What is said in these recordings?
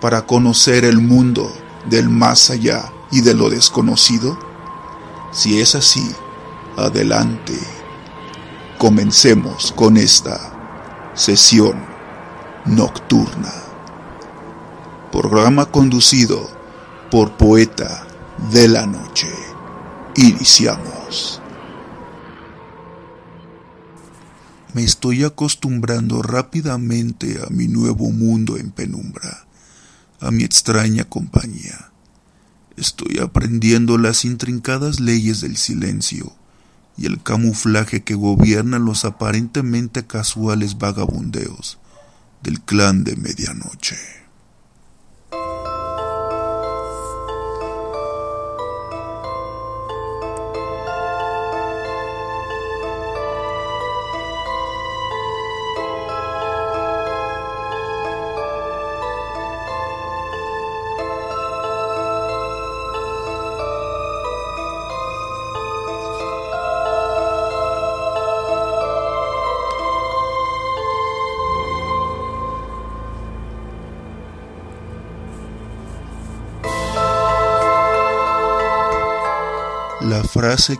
para conocer el mundo del más allá y de lo desconocido? Si es así, adelante. Comencemos con esta sesión nocturna. Programa conducido por Poeta de la Noche. Iniciamos. Me estoy acostumbrando rápidamente a mi nuevo mundo en penumbra, a mi extraña compañía. Estoy aprendiendo las intrincadas leyes del silencio y el camuflaje que gobierna los aparentemente casuales vagabundeos del clan de medianoche.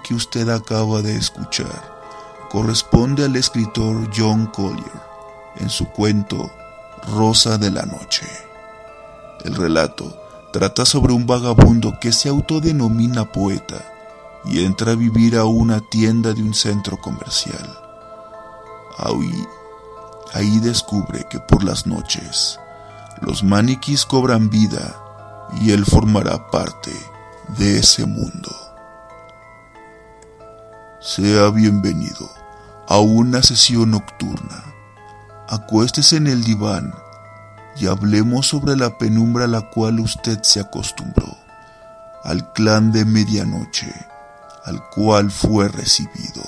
Que usted acaba de escuchar corresponde al escritor John Collier en su cuento Rosa de la Noche. El relato trata sobre un vagabundo que se autodenomina poeta y entra a vivir a una tienda de un centro comercial. Ahí, ahí descubre que por las noches los maniquís cobran vida y él formará parte de ese mundo. Sea bienvenido a una sesión nocturna. Acuéstese en el diván y hablemos sobre la penumbra a la cual usted se acostumbró, al clan de medianoche al cual fue recibido.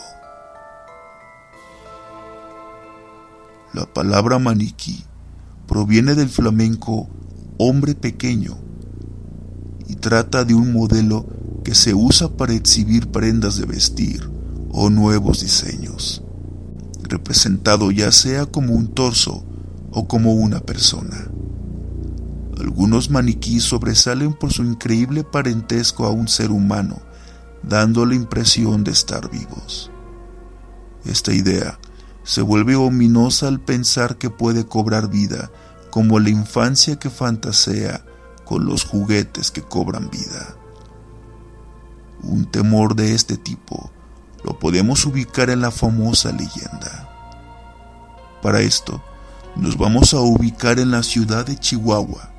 La palabra maniquí proviene del flamenco hombre pequeño y trata de un modelo que se usa para exhibir prendas de vestir o nuevos diseños, representado ya sea como un torso o como una persona. Algunos maniquíes sobresalen por su increíble parentesco a un ser humano, dando la impresión de estar vivos. Esta idea se vuelve ominosa al pensar que puede cobrar vida como la infancia que fantasea con los juguetes que cobran vida. Un temor de este tipo lo podemos ubicar en la famosa leyenda. Para esto, nos vamos a ubicar en la ciudad de Chihuahua.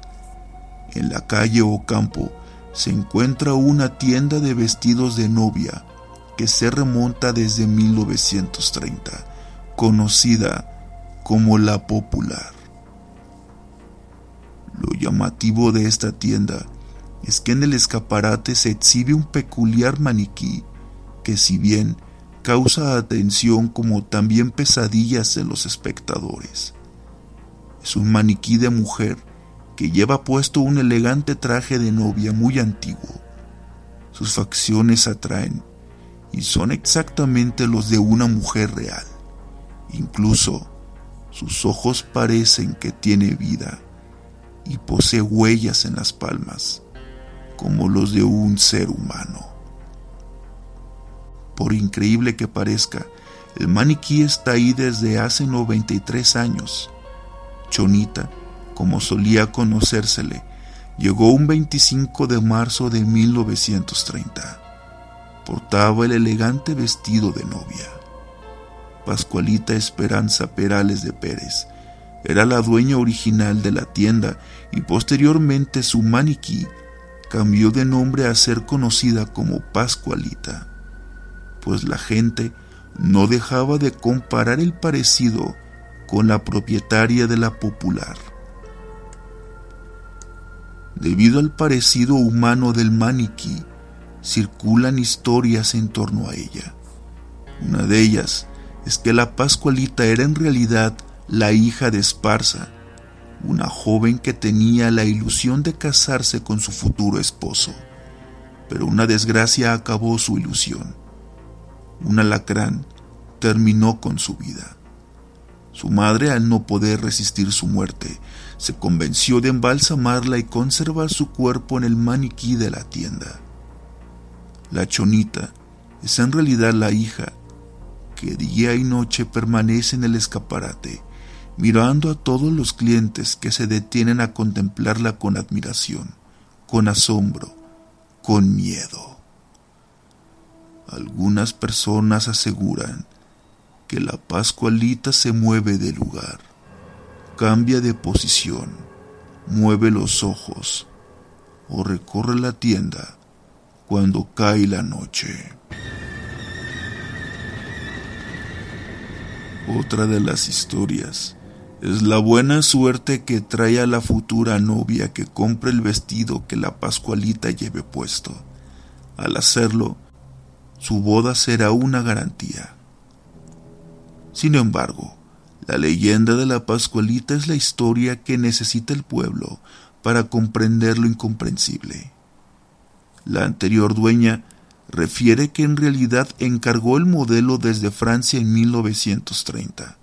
En la calle Ocampo se encuentra una tienda de vestidos de novia que se remonta desde 1930, conocida como La Popular. Lo llamativo de esta tienda es que en el escaparate se exhibe un peculiar maniquí que si bien causa atención como también pesadillas en los espectadores. Es un maniquí de mujer que lleva puesto un elegante traje de novia muy antiguo. Sus facciones atraen y son exactamente los de una mujer real. Incluso sus ojos parecen que tiene vida y posee huellas en las palmas, como los de un ser humano. Por increíble que parezca, el maniquí está ahí desde hace 93 años. Chonita, como solía conocérsele, llegó un 25 de marzo de 1930. Portaba el elegante vestido de novia. Pascualita Esperanza Perales de Pérez era la dueña original de la tienda y posteriormente su maniquí cambió de nombre a ser conocida como Pascualita pues la gente no dejaba de comparar el parecido con la propietaria de la popular. Debido al parecido humano del maniquí, circulan historias en torno a ella. Una de ellas es que la Pascualita era en realidad la hija de Esparza, una joven que tenía la ilusión de casarse con su futuro esposo, pero una desgracia acabó su ilusión. Un alacrán terminó con su vida. Su madre, al no poder resistir su muerte, se convenció de embalsamarla y conservar su cuerpo en el maniquí de la tienda. La chonita es en realidad la hija que día y noche permanece en el escaparate, mirando a todos los clientes que se detienen a contemplarla con admiración, con asombro, con miedo. Algunas personas aseguran que la Pascualita se mueve de lugar cambia de posición, mueve los ojos o recorre la tienda cuando cae la noche. Otra de las historias es la buena suerte que trae a la futura novia que compre el vestido que la Pascualita lleve puesto. Al hacerlo, su boda será una garantía. Sin embargo, la leyenda de la Pascualita es la historia que necesita el pueblo para comprender lo incomprensible. La anterior dueña refiere que en realidad encargó el modelo desde Francia en 1930.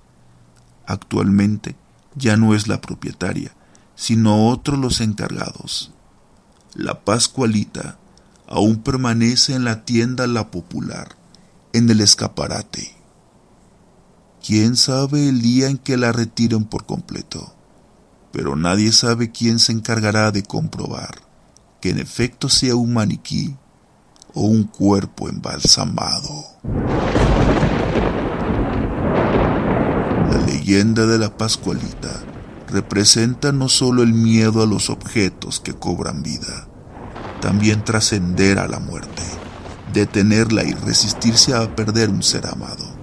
Actualmente ya no es la propietaria, sino otros los encargados. La Pascualita aún permanece en la tienda La Popular, en el escaparate. ¿Quién sabe el día en que la retiren por completo? Pero nadie sabe quién se encargará de comprobar que en efecto sea un maniquí o un cuerpo embalsamado. La leyenda de la Pascualita representa no solo el miedo a los objetos que cobran vida, también trascender a la muerte, detenerla y resistirse a perder un ser amado.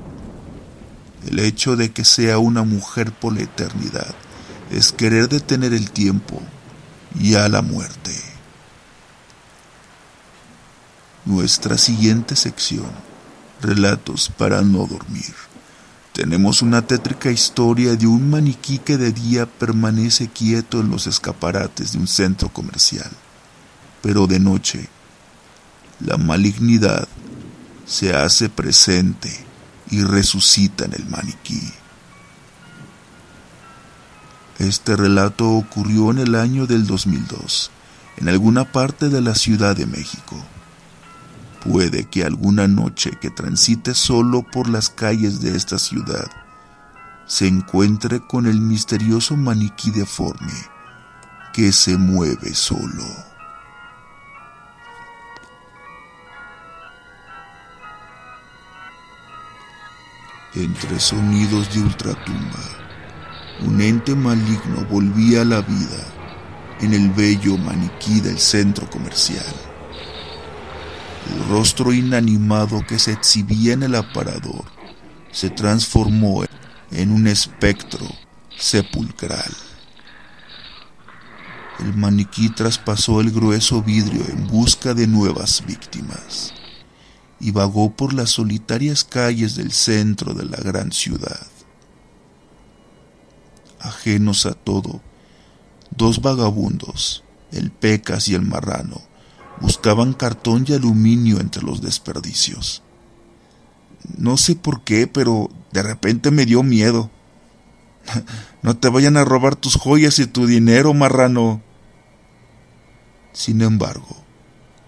El hecho de que sea una mujer por la eternidad es querer detener el tiempo y a la muerte. Nuestra siguiente sección, Relatos para no dormir. Tenemos una tétrica historia de un maniquí que de día permanece quieto en los escaparates de un centro comercial, pero de noche la malignidad se hace presente y resucita en el maniquí. Este relato ocurrió en el año del 2002, en alguna parte de la Ciudad de México. Puede que alguna noche que transite solo por las calles de esta ciudad, se encuentre con el misterioso maniquí deforme que se mueve solo. Entre sonidos de ultratumba, un ente maligno volvía a la vida en el bello maniquí del centro comercial. El rostro inanimado que se exhibía en el aparador se transformó en un espectro sepulcral. El maniquí traspasó el grueso vidrio en busca de nuevas víctimas y vagó por las solitarias calles del centro de la gran ciudad. Ajenos a todo, dos vagabundos, el Pecas y el Marrano, buscaban cartón y aluminio entre los desperdicios. No sé por qué, pero de repente me dio miedo. No te vayan a robar tus joyas y tu dinero, marrano. Sin embargo,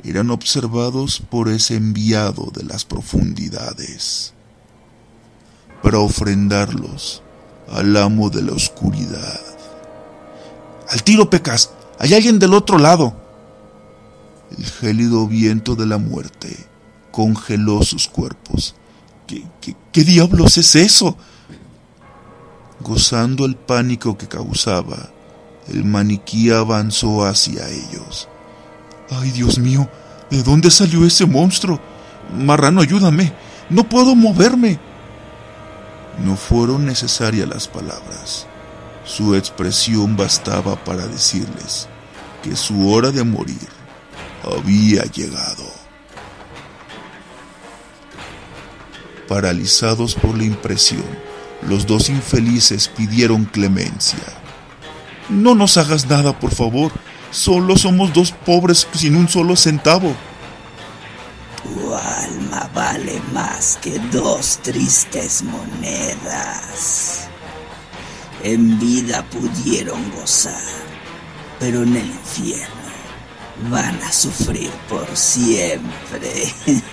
eran observados por ese enviado de las profundidades para ofrendarlos al amo de la oscuridad. Al tiro, Pecas, hay alguien del otro lado. El gélido viento de la muerte congeló sus cuerpos. ¿Qué, qué, qué diablos es eso? Gozando el pánico que causaba, el maniquí avanzó hacia ellos Ay, Dios mío, ¿de dónde salió ese monstruo? Marrano, ayúdame. No puedo moverme. No fueron necesarias las palabras. Su expresión bastaba para decirles que su hora de morir había llegado. Paralizados por la impresión, los dos infelices pidieron clemencia. No nos hagas nada, por favor. Solo somos dos pobres sin un solo centavo. Tu alma vale más que dos tristes monedas. En vida pudieron gozar, pero en el infierno van a sufrir por siempre.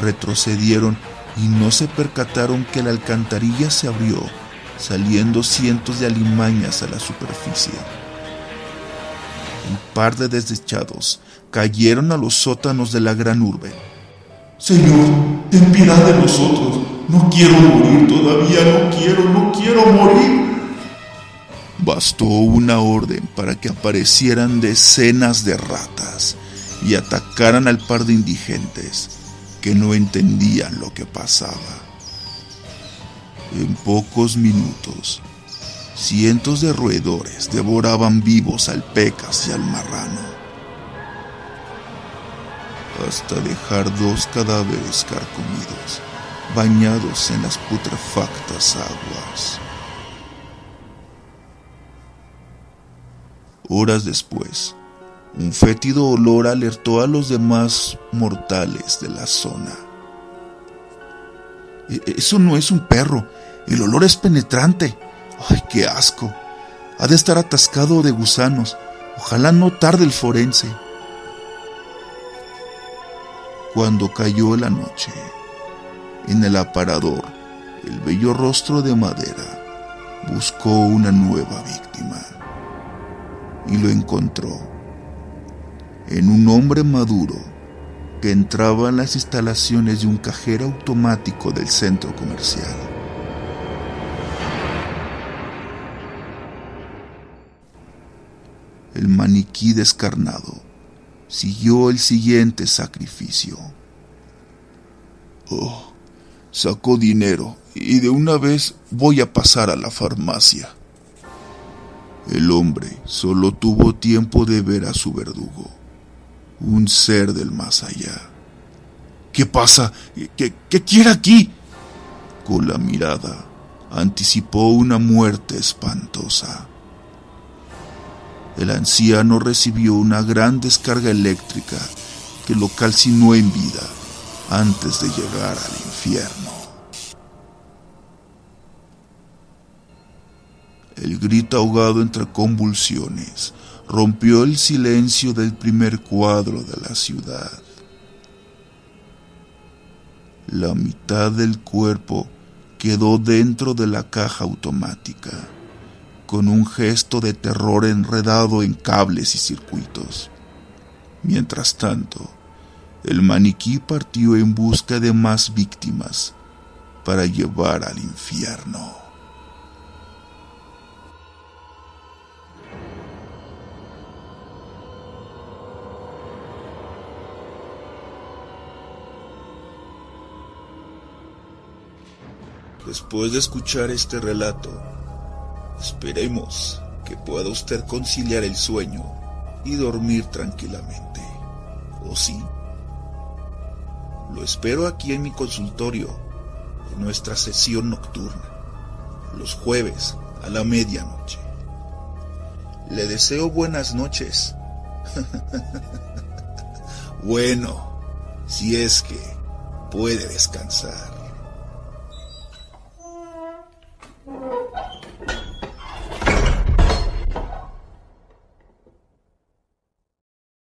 Retrocedieron y no se percataron que la alcantarilla se abrió, saliendo cientos de alimañas a la superficie. Un par de desdechados cayeron a los sótanos de la gran urbe. Señor, ten piedad de nosotros. No quiero morir todavía, no quiero, no quiero morir. Bastó una orden para que aparecieran decenas de ratas y atacaran al par de indigentes que no entendían lo que pasaba. En pocos minutos, cientos de roedores devoraban vivos al pecas y al marrano, hasta dejar dos cadáveres carcomidos, bañados en las putrefactas aguas. Horas después, un fétido olor alertó a los demás mortales de la zona. E-, eso no es un perro, el olor es penetrante. ¡Ay, qué asco! Ha de estar atascado de gusanos. Ojalá no tarde el forense. Cuando cayó la noche, en el aparador, el bello rostro de madera buscó una nueva víctima y lo encontró en un hombre maduro que entraba en las instalaciones de un cajero automático del centro comercial. El maniquí descarnado siguió el siguiente sacrificio. Oh, sacó dinero y de una vez voy a pasar a la farmacia. El hombre solo tuvo tiempo de ver a su verdugo un ser del más allá. ¿Qué pasa? ¿Qué, qué quiere aquí? Con la mirada anticipó una muerte espantosa. El anciano recibió una gran descarga eléctrica que lo calcinó en vida antes de llegar al infierno. El grito ahogado entre convulsiones rompió el silencio del primer cuadro de la ciudad. La mitad del cuerpo quedó dentro de la caja automática, con un gesto de terror enredado en cables y circuitos. Mientras tanto, el maniquí partió en busca de más víctimas para llevar al infierno. Después de escuchar este relato, esperemos que pueda usted conciliar el sueño y dormir tranquilamente. ¿O sí? Lo espero aquí en mi consultorio, en nuestra sesión nocturna, los jueves a la medianoche. Le deseo buenas noches. bueno, si es que puede descansar.